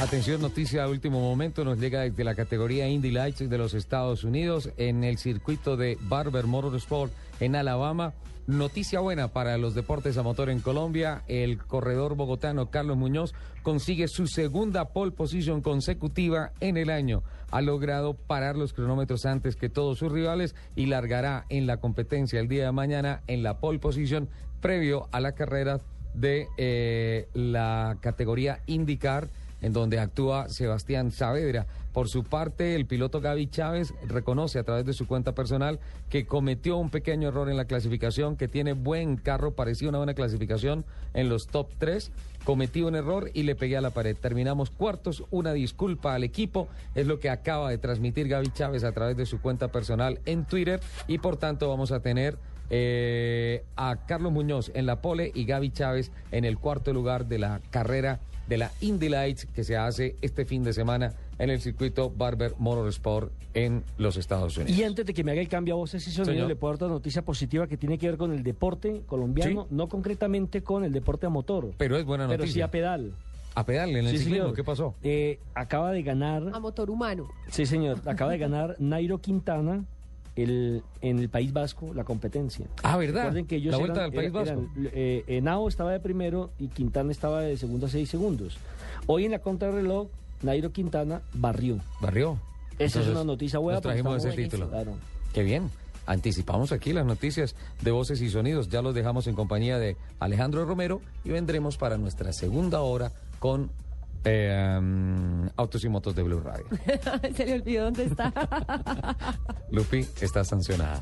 Atención, noticia de último momento nos llega desde la categoría Indy Lights de los Estados Unidos en el circuito de Barber Motorsport en Alabama. Noticia buena para los deportes a motor en Colombia. El corredor bogotano Carlos Muñoz consigue su segunda pole position consecutiva en el año. Ha logrado parar los cronómetros antes que todos sus rivales y largará en la competencia el día de mañana en la pole position previo a la carrera de eh, la categoría IndyCar en donde actúa Sebastián Saavedra. Por su parte, el piloto Gaby Chávez reconoce a través de su cuenta personal que cometió un pequeño error en la clasificación, que tiene buen carro, parecía una buena clasificación en los top 3. Cometí un error y le pegué a la pared. Terminamos cuartos, una disculpa al equipo, es lo que acaba de transmitir Gaby Chávez a través de su cuenta personal en Twitter y por tanto vamos a tener eh, a Carlos Muñoz en la pole y Gaby Chávez en el cuarto lugar de la carrera de la Indy Lights que se hace este fin de semana en el circuito Barber Motorsport en los Estados Unidos. Y antes de que me haga el cambio a voces y sonido, Señor. le puedo dar otra noticia positiva que tiene que ver con el deporte colombiano, Sí. no concretamente con el deporte a motor, Pero es buena pero sí noticia. a pedal. a pedal en el Sí, ciclismo, señor. ¿qué pasó? Eh, acaba de ganar, a motor humano. sí señor, acaba de ganar Nairo Quintana el, en el País Vasco la competencia. Ah, ¿verdad? Recuerden que ellos la vuelta eran- del País eran- Vasco. eh, Henao estaba de primero y Quintana estaba de segundo a seis segundos. Hoy en la contrarreloj, Nairo Quintana barrió. Barrió. Esa es una noticia buena. Nos trajimos ese título. Claro. Qué bien. Anticipamos aquí las noticias de voces y sonidos. Ya los dejamos en compañía de Alejandro Romero y vendremos para nuestra segunda hora con eh, um, Autos y Motos de Blue Radio. Se le olvidó dónde está. Lupi está sancionada.